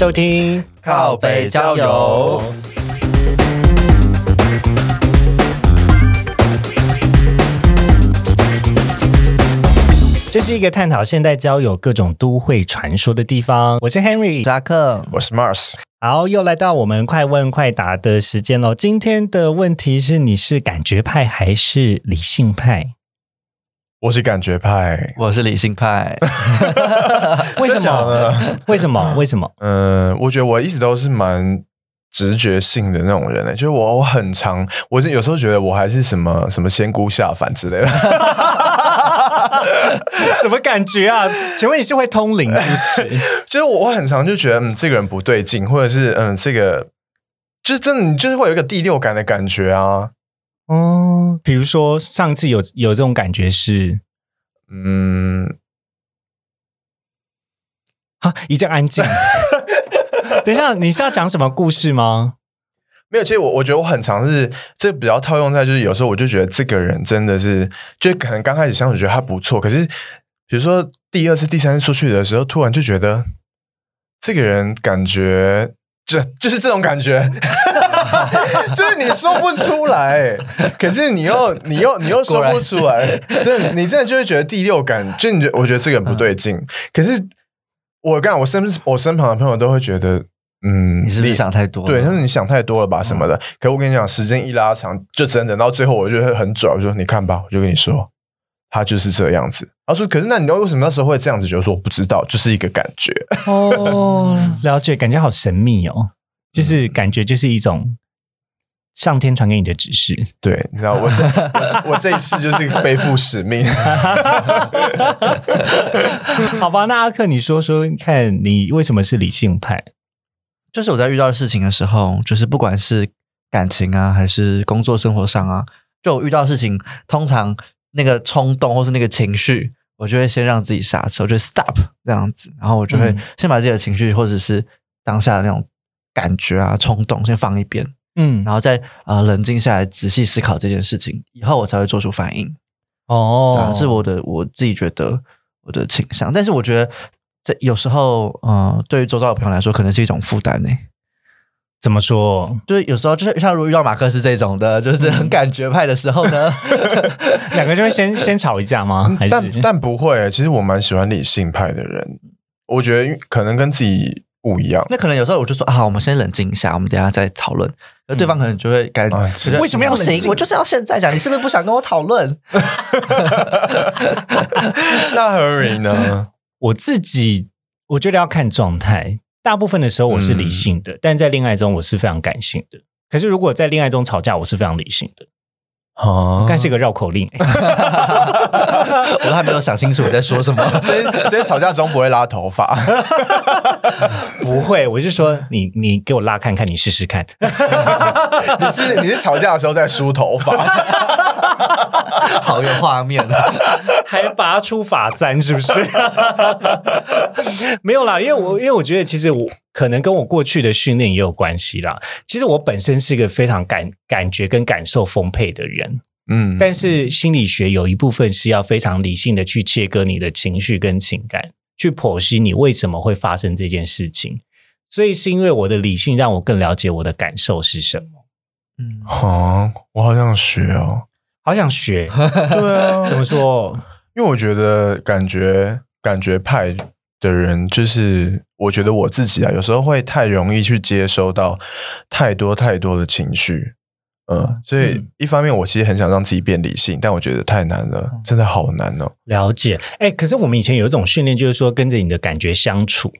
收听靠北郊游。这是一个探讨现代交友各种都会传说的地方。我是 Henry，扎克，我是 Mars。好，又来到我们快问快答的时间喽。今天的问题是：你是感觉派还是理性派？我是感觉派，我是理性派。为什么？为什么？为什么？嗯，我觉得我一直都是蛮直觉性的那种人呢。就是我，我很常，我是有时候觉得我还是什么什么仙姑下凡之类的。什么感觉啊？请问你是会通灵是不是？就是我，我很常就觉得，嗯，这个人不对劲，或者是嗯，这个就是真的，你就是会有一个第六感的感觉啊。哦，比如说上次有有这种感觉是，嗯，好，一阵安静。等一下，你是要讲什么故事吗？没有，其实我我觉得我很常是这比较套用在，就是有时候我就觉得这个人真的是，就可能刚开始相处觉得他不错，可是比如说第二次、第三次出去的时候，突然就觉得这个人感觉就就是这种感觉，就是你说不出来，可是你又你又你又说不出来，真的你真的就会觉得第六感，就你觉我觉得这个人不对劲，可是我刚我身我身旁的朋友都会觉得。嗯，你是不是想太多？对，他说你想太多了吧什么的。可我跟你讲，时间一拉长，就真的到最后，我就会很拽，我说你看吧，我就跟你说，他就是这样子。他说，可是那你知道为什么那时候会这样子？就说我不知道，就是一个感觉。哦，了解，感觉好神秘哦，就是感觉就是一种上天传给你的指示。对，你知道我这 我这一次就是背负使命。好吧，那阿克，你说说看你为什么是理性派？就是我在遇到事情的时候，就是不管是感情啊，还是工作生活上啊，就我遇到事情，通常那个冲动或是那个情绪，我就会先让自己刹车，我就 stop 这样子，然后我就会先把自己的情绪或者是当下的那种感觉啊、冲动先放一边，嗯，然后再呃冷静下来，仔细思考这件事情，以后我才会做出反应。哦，是我的我自己觉得我的倾向，但是我觉得。这有时候，嗯，对于周遭的朋友来说，可能是一种负担呢。怎么说？就是有时候，就是像如果遇到马克思这种的，就是很感觉派的时候呢，两个就会先先吵一架吗？但但不会。其实我蛮喜欢理性派的人，我觉得可能跟自己不一样。那可能有时候我就说啊，我们先冷静一下，我们等下再讨论。那对方可能就会感觉为什么要冷静？我就是要现在讲，你是不是不想跟我讨论？那 Harry 呢？我自己我觉得要看状态，大部分的时候我是理性的，但在恋爱中我是非常感性的。可是如果在恋爱中吵架，我是非常理性的。哦，该是一个绕口令，我都还没有想清楚我在说什么。所以所以吵架中不会拉头发，不会。我是说，你你给我拉看看，你试试看。你是你是吵架的时候在梳头发，好有画面，还拔出发簪，是不是？没有啦，因为我因为我觉得其实我。可能跟我过去的训练也有关系啦。其实我本身是一个非常感感觉跟感受丰沛的人，嗯，但是心理学有一部分是要非常理性的去切割你的情绪跟情感，去剖析你为什么会发生这件事情。所以是因为我的理性让我更了解我的感受是什么。嗯，好，我好想学哦，好想学。对啊，怎么说？因为我觉得感觉感觉派。的人就是，我觉得我自己啊，有时候会太容易去接收到太多太多的情绪，嗯，所以一方面我其实很想让自己变理性，但我觉得太难了，真的好难哦。了解，哎，可是我们以前有一种训练，就是说跟着你的感觉相处，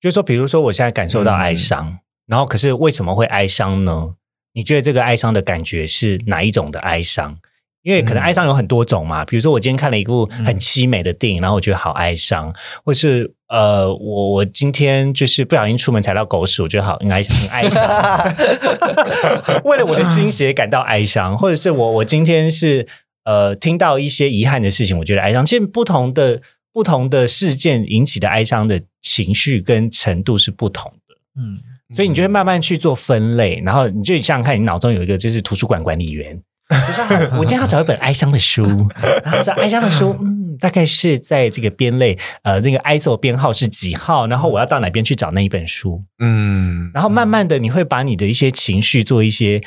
就是说，比如说我现在感受到哀伤，然后可是为什么会哀伤呢？你觉得这个哀伤的感觉是哪一种的哀伤？因为可能哀伤有很多种嘛，比如说我今天看了一部很凄美的电影，然后我觉得好哀伤，或是呃，我我今天就是不小心出门踩到狗屎，我觉得好很哀很哀伤，为了我的心血感到哀伤，或者是我我今天是呃听到一些遗憾的事情，我觉得哀伤。其实不同的不同的事件引起的哀伤的情绪跟程度是不同的，嗯，所以你就会慢慢去做分类，然后你就想想看，你脑中有一个就是图书馆管理员。我今天要找一本哀伤的书，然后说哀伤的书，嗯，嗯，大概是在这个编类，呃，那个 ISO 编号是几号，然后我要到哪边去找那一本书，嗯，然后慢慢的你会把你的一些情绪做一些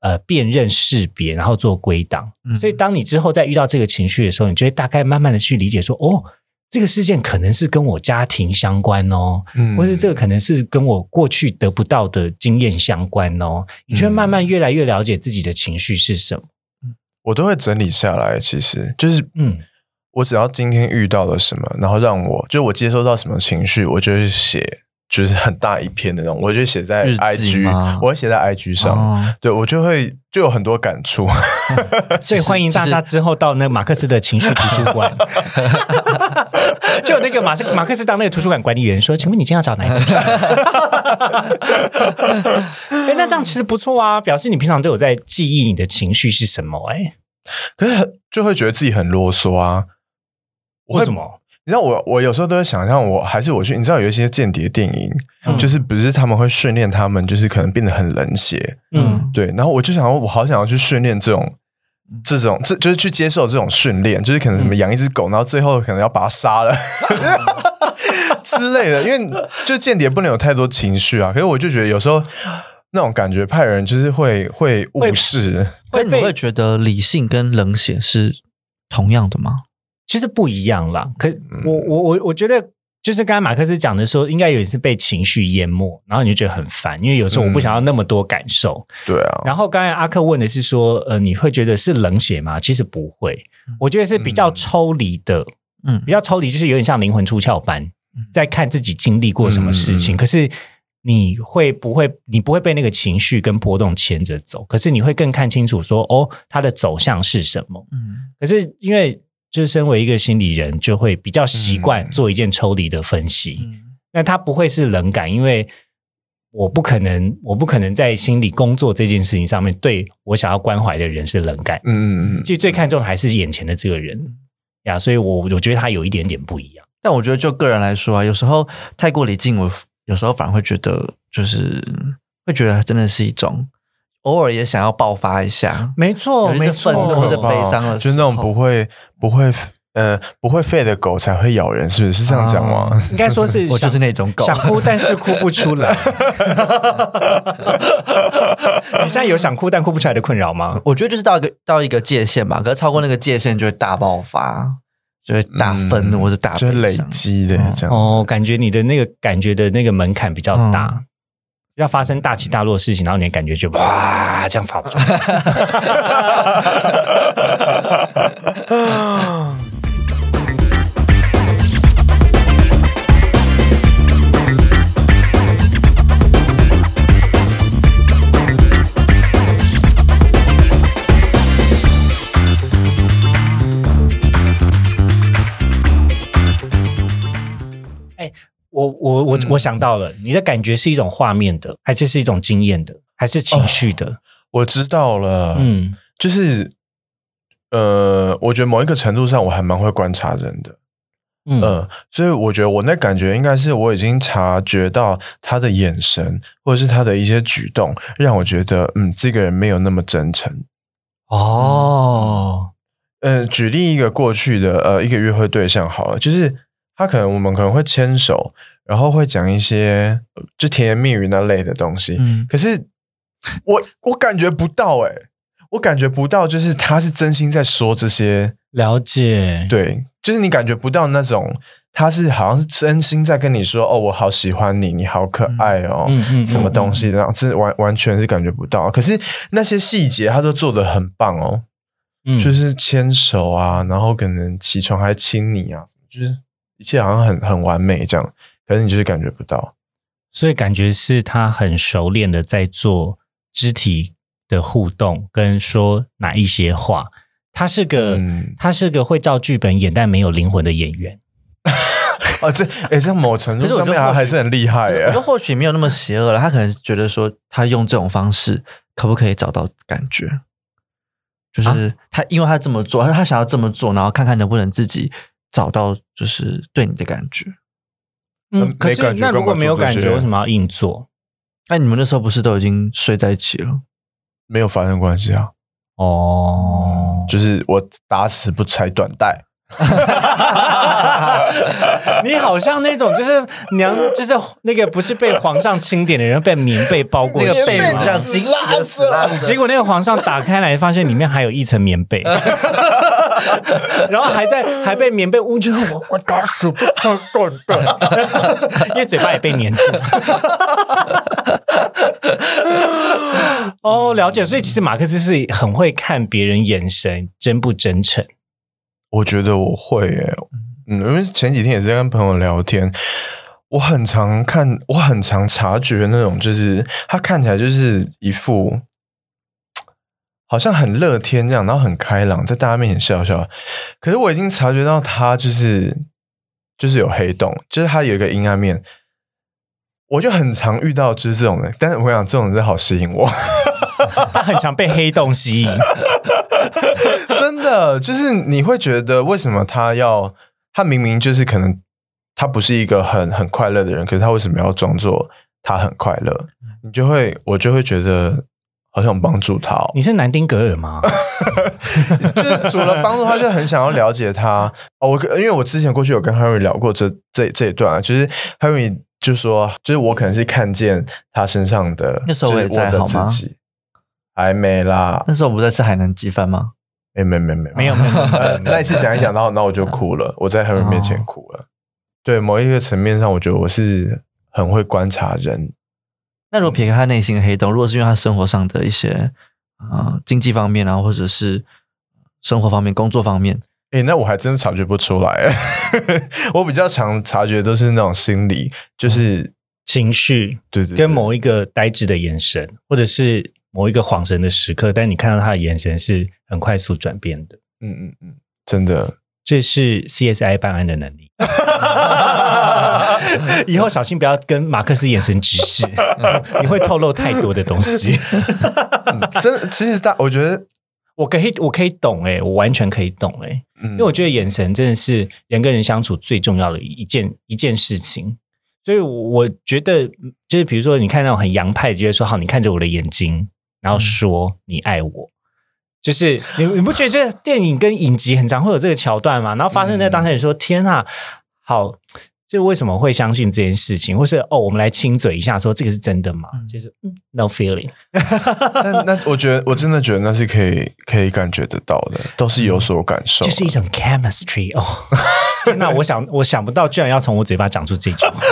呃辨认识别，然后做归档。嗯。所以当你之后再遇到这个情绪的时候，你就会大概慢慢的去理解说，哦，这个事件可能是跟我家庭相关哦，嗯或是这个可能是跟我过去得不到的经验相关哦，你就会慢慢越来越了解自己的情绪是什么。我都会整理下来。其实就是，嗯我只要今天遇到了什么，然后让我就我接收到什么情绪，我就会写，就是很大一篇的那种，我就写在 IG，我会写在 IG 上。哦对我就会就有很多感触。所以欢迎大家之后到那马克思的情绪图书馆，就有那个马斯马克思当那个图书馆管理员说：“请问你今天要找哪一本书？” 哎，那这样其实不错啊，表示你平常都有在记忆你的情绪是什么、哎，可是就会觉得自己很啰嗦啊。为什？么？你知道我我有时候都会想象，我还是我去，你知道有一些间谍电影，嗯就是不是他们会训练他们，就是可能变得很冷血，嗯对。然后我就想，我好想要去训练这种。这种这就是去接受这种训练，就是可能什么养一只狗，然后最后可能要把它杀了 之类的，因为就间谍不能有太多情绪啊。可是我就觉得有时候那种感觉派人就是会会误事，那你们会觉得理性跟冷血是同样的吗？其实不一样啦。可我我我我觉得。就是刚才马克思讲的说，应该有一次被情绪淹没，然后你就觉得很烦，因为有时候我不想要那么多感受。对啊。然后刚才阿克问的是说，呃，你会觉得是冷血吗？其实不会，我觉得是比较抽离的，嗯比较抽离，就是有点像灵魂出窍般，在看自己经历过什么事情。嗯可是你会不会，你不会被那个情绪跟波动牵着走？可是你会更看清楚说，哦，它的走向是什么？嗯可是因为就是身为一个心理人，就会比较习惯嗯做一件抽离的分析。嗯那他不会是冷感，因为我不可能，我不可能在心理工作这件事情上面对我想要关怀的人是冷感。嗯嗯嗯，其实最看重的还是眼前的这个人呀，所以我我觉得他有一点点不一样。但我觉得就个人来说啊，有时候太过理性，我有时候反而会觉得，就是会觉得真的是一种偶尔也想要爆发一下。没错，有一些没错，愤怒的悲伤的就是那种不会不会呃不会吠的狗才会咬人，是不是？是这样讲吗？哦应该说是 我就是那种狗想哭但是哭不出来。你现在有想哭但哭不出来的困扰吗？我觉得就是到一个到一个界限吧，可是超过那个界限就会大爆发，就会大愤怒、嗯或者大就是累积的这样。哦，感觉你的那个感觉的那个门槛比较大。嗯要发生大起大落的事情，然后你的感觉就哇这样发不出来。我我我我想到了，你的感觉是一种画面的，还是是一种经验的，还是情绪的？我知道了，嗯。就是呃，我觉得某一个程度上我还蛮会观察人的，嗯。嗯，所以我觉得我那感觉应该是我已经察觉到他的眼神或者是他的一些举动，让我觉得嗯，这个人没有那么真诚。哦，呃，举例一个过去的呃一个约会对象好了，就是他可能我们可能会牵手，然后会讲一些呃就甜言蜜语那类的东西，嗯。可是我我感觉不到哎、我感觉不到，就是他是真心在说这些，了解，对，就是你感觉不到那种他是好像是真心在跟你说哦，我好喜欢你，你好可爱哦，嗯嗯什么东西的，这完完全是感觉不到。可是那些细节他都做的很棒哦，嗯。就是牵手啊，然后可能起床还亲你啊，就是一切好像很很完美这样，可是你就是感觉不到。所以感觉是他很熟练的在做肢体的互动，跟说哪一些话。他是个、嗯他是个会照剧本演但没有灵魂的演员。哦，这哎，这某程度我上面还觉得或许还是很厉害我耶觉得。或许没有那么邪恶了，他可能觉得说他用这种方式可不可以找到感觉，就是他因为他这么做，他他想要这么做，然后看看能不能自己找到就是对你的感觉。嗯嗯，可是感觉那如果没有感觉，为什么要硬做？哎，你们那时候不是都已经睡在一起了？没有发生关系啊，哦，就是我打死不拆短带。你好像那种就是娘，就是那个不是被皇上钦点的人，被棉被包过去那个被吗这样紧紧的死拉，结果那个皇上打开来，发现里面还有一层棉被，然后还在还被棉被捂住，我我打死不放断的，因为嘴巴也被粘住。哦，了解。所以其实马克思是很会看别人眼神真不真诚。我觉得我会耶，嗯，因为前几天也是在跟朋友聊天，我很常看，我很常察觉那种，就是他看起来就是一副好像很乐天这样，然后很开朗，在大家面前笑笑。可是我已经察觉到他就是就是有黑洞，就是他有一个阴暗面。我就很常遇到就是这种人，但是我跟你讲，这种人真好吸引我。他很常被黑洞吸引。真的就是你会觉得为什么他要他明明就是可能他不是一个很很快乐的人，可是他为什么要装作他很快乐？你就会我就会觉得好想帮助他、哦，你是南丁格尔吗？就是除了帮助他，就很想要了解他。哦，我因为我之前过去有跟 Harry 聊过这这这一段啊，就是 Harry 就说，就是我可能是看见他身上的，那时候我也在好吗还没啦，那时候我不在吃海南鸡饭吗？没没没没没有没有那一次讲一讲，然后然后我就哭了，我在 Harry 面前哭了。对，某一个层面上，我觉得我是很会观察人。那如果撇开他内心的黑洞，如果是因为他生活上的一些呃经济方面啊，或者是生活方面、工作方面，诶，那我还真的察觉不出来。我比较常察觉都是那种心理，就是情绪对对对跟某一个呆滞的眼神，或者是某一个恍神的时刻，但你看到他的眼神是很快速转变的，嗯嗯嗯，真的。这是 CSI 办案的能力。以后小心不要跟马克思眼神直视，你会透露太多的东西。真的，其实大，我觉得，我可以，我可以懂哎、我完全可以懂哎、嗯因为我觉得眼神真的是人跟人相处最重要的一件一件事情。所以我觉得，就是比如说，你看那种很洋派，就会说好，你看着我的眼睛，然后说你爱我。就是你你不觉得这电影跟影集很常会有这个桥段吗？然后发生在当下，你说：“天啊，好，就为什么会相信这件事情？”或是哦，我们来亲嘴一下，说这个是真的吗？就是嗯，no feeling。那那我觉得，我真的觉得那是可以可以感觉得到的，都是有所感受的。就是一种 chemistry 哦！天哪，我想我想不到，居然要从我嘴巴讲出这句话。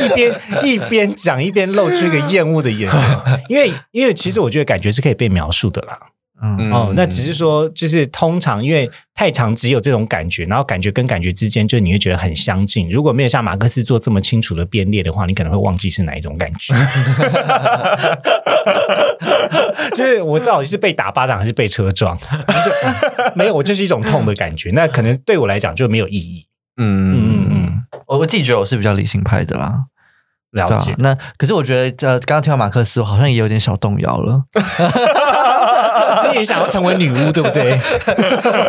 一边一边讲一边露出一个厌恶的眼神，因为因为其实我觉得感觉是可以被描述的啦。哦，那只是说就是通常因为太长只有这种感觉，然后感觉跟感觉之间就你会觉得很相近。如果没有像马克思做这么清楚的编列的话，你可能会忘记是哪一种感觉。就是我到底是被打巴掌还是被车撞？就没有，我就是一种痛的感觉。那可能对我来讲就没有意义。嗯嗯嗯我我自己觉得我是比较理性派的啦。了解啊。那可是我觉得，呃，刚刚听到马克思，我好像也有点小动摇了。你也想要成为女巫，对不对？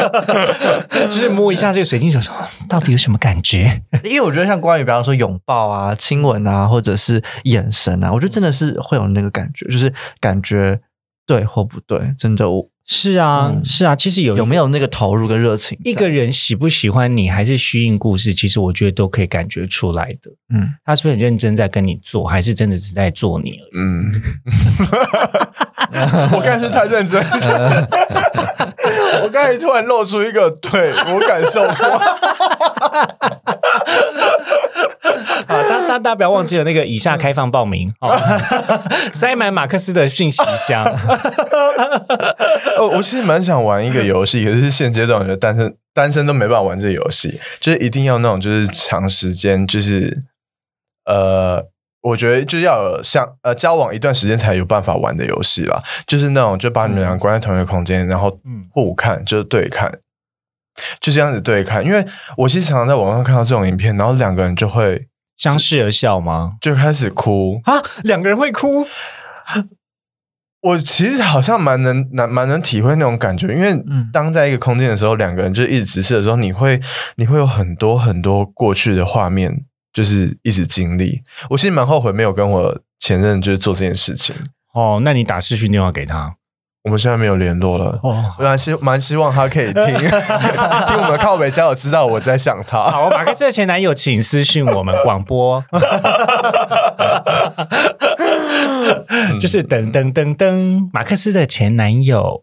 就是摸一下这个水晶球，说到底有什么感觉？因为我觉得像关于比方说拥抱啊、亲吻啊，或者是眼神啊，我觉得真的是会有那个感觉，就是感觉对或不对，真的我是啊，嗯是啊。其实有有没有那个投入跟热情？一个人喜不喜欢你，还是虚应故事，其实我觉得都可以感觉出来的。嗯，他是不是很认真在跟你做，还是真的只在做你而已？嗯，我刚才是太认真，我刚才突然露出一个，对我感受过。好，大大大家不要忘记了那个以下开放报名哦，塞满马克思的讯息箱。哦，我其实蛮想玩一个游戏，可是现阶段我觉得单身单身都没办法玩这个游戏，就是一定要那种就是长时间，就是呃，我觉得就要有像呃交往一段时间才有办法玩的游戏啦，就是那种就把你们俩关在同一个空间，然后嗯互看，就是对看。就这样子对看，因为我其实常常在网上看到这种影片，然后两个人就会相视而笑吗？就开始哭，啊，两个人会哭？我其实好像蛮能蛮蛮能体会那种感觉，因为嗯当在一个空间的时候，两个人就一直直视的时候，你会你会有很多很多过去的画面，就是一直经历。我其实蛮后悔没有跟我前任就是做这件事情。哦，那你打视讯电话给他，我们现在没有联络了。哦，我蛮希蛮希望他可以听 听我们靠北交友，知道我在想他。好，马克思的前男友，请私讯我们广播，就是噔噔噔噔，马克思的前男友，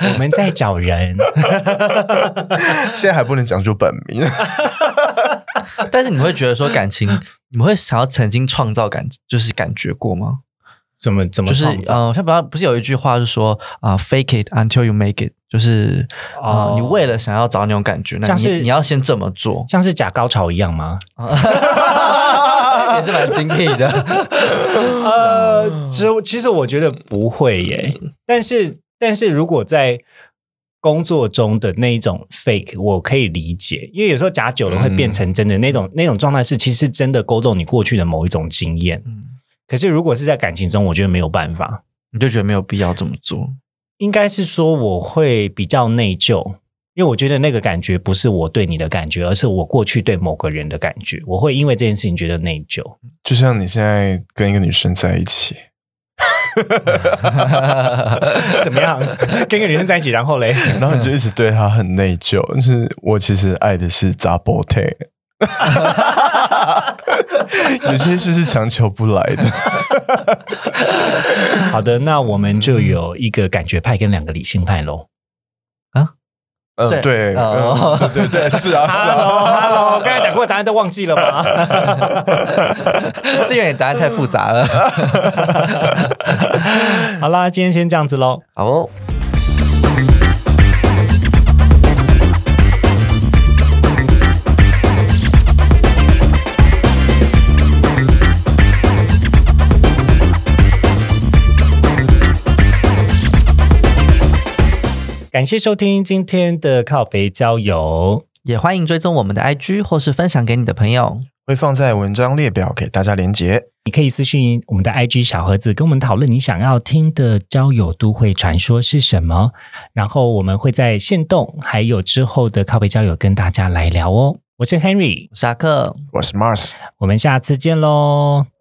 我们在找人。现在还不能讲出本名，但是你会觉得说感情，你们会想要曾经创造感，就是感觉过吗？怎么怎么就是？呃，像比方不是有一句话是说啊、，fake it until you make it，就是啊、哦你为了想要找那种感觉，那你像是你要先这么做，像是假高潮一样吗？也是蛮精辟的。呃，其其实我觉得不会耶，但是但是如果在工作中的那一种 fake，我可以理解，因为有时候假久了会变成真的、那种那种状态是其实真的勾动你过去的某一种经验。嗯可是如果是在感情中，我觉得没有办法，你就觉得没有必要这么做。应该是说我会比较内疚。因为我觉得那个感觉不是我对你的感觉，而是我过去对某个人的感觉，我会因为这件事情觉得内疚。就像你现在跟一个女生在一起，怎么样？跟一个女生在一起，然后嘞？然后你就一直对她很内疚，就是我其实爱的是杂波特。有些事是强求不来的。好的，那我们就有一个感觉派跟两个理性派喽。嗯，是对，哦嗯对对对，是啊，是啊。Hello，刚才讲过的答案都忘记了吗？是因为你答案太复杂了。好啦，今天先这样子喽。好哦。感谢收听今天的靠北郊游。也欢迎追踪我们的 IG 或是分享给你的朋友。会放在文章列表给大家连结。你可以私讯我们的 IG 小盒子，跟我们讨论你想要听的交友都会传说是什么，然后我们会在线动还有之后的靠背交友跟大家来聊哦。我是 Henry，我是阿克，我是 Mars。我们下次见喽。「